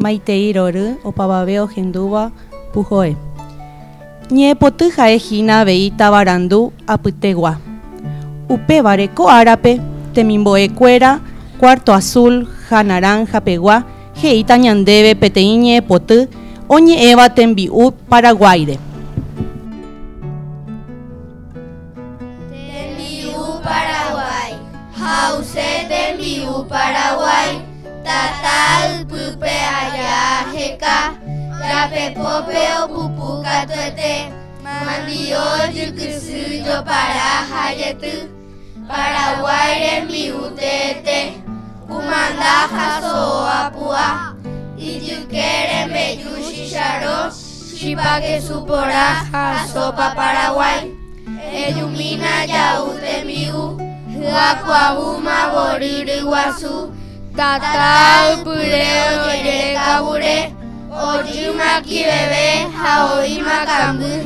maitei rory opavave ohendúva puhoe. Ñepoty ha'ehína avei tavarandu apytegua. Upévare ko'árape temimbo'ekuéra cuarto azul ha naranja pegua he'íta ñandéve peteĩ ñe'ẽpoty oñe'ẽva tembi'u Paraguáire. Tembi'u Paraguay. Hause tembi'u Paraguay. Aja heka. Japepópe opupu katuete. Mandio jykysy jopara hajety. Paraguay rembi'u tete. Kumanda haso apua. Ijyke rembeju chicharrón. Chipake supora ha sopa Paraguay. Ejumina jau tembi'u. Hyakuaúma voryry guasu. Tata ypyre ojere kavure. Ojy makiveve ha oĩ makamby he'ẽ.